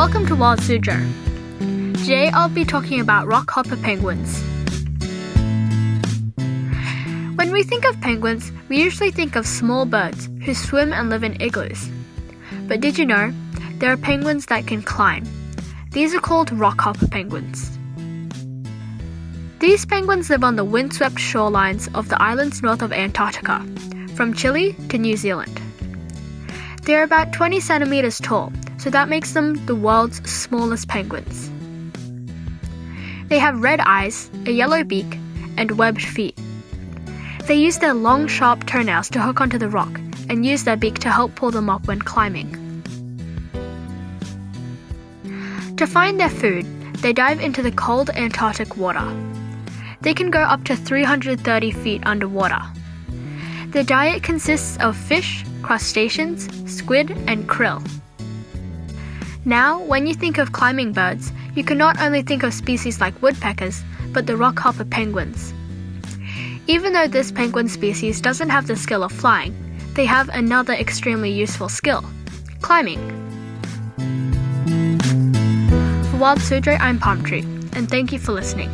Welcome to Wild Suzhou. Today I'll be talking about rockhopper penguins. When we think of penguins, we usually think of small birds who swim and live in igloos. But did you know there are penguins that can climb? These are called rockhopper penguins. These penguins live on the windswept shorelines of the islands north of Antarctica, from Chile to New Zealand. They are about 20 centimeters tall, so that makes them the world's smallest penguins. They have red eyes, a yellow beak, and webbed feet. They use their long, sharp toenails to hook onto the rock and use their beak to help pull them up when climbing. To find their food, they dive into the cold Antarctic water. They can go up to 330 feet underwater. Their diet consists of fish, crustaceans, squid, and krill. Now, when you think of climbing birds, you can not only think of species like woodpeckers, but the rockhopper penguins. Even though this penguin species doesn't have the skill of flying, they have another extremely useful skill climbing. For Wild Suzhou, I'm Palm Tree, and thank you for listening.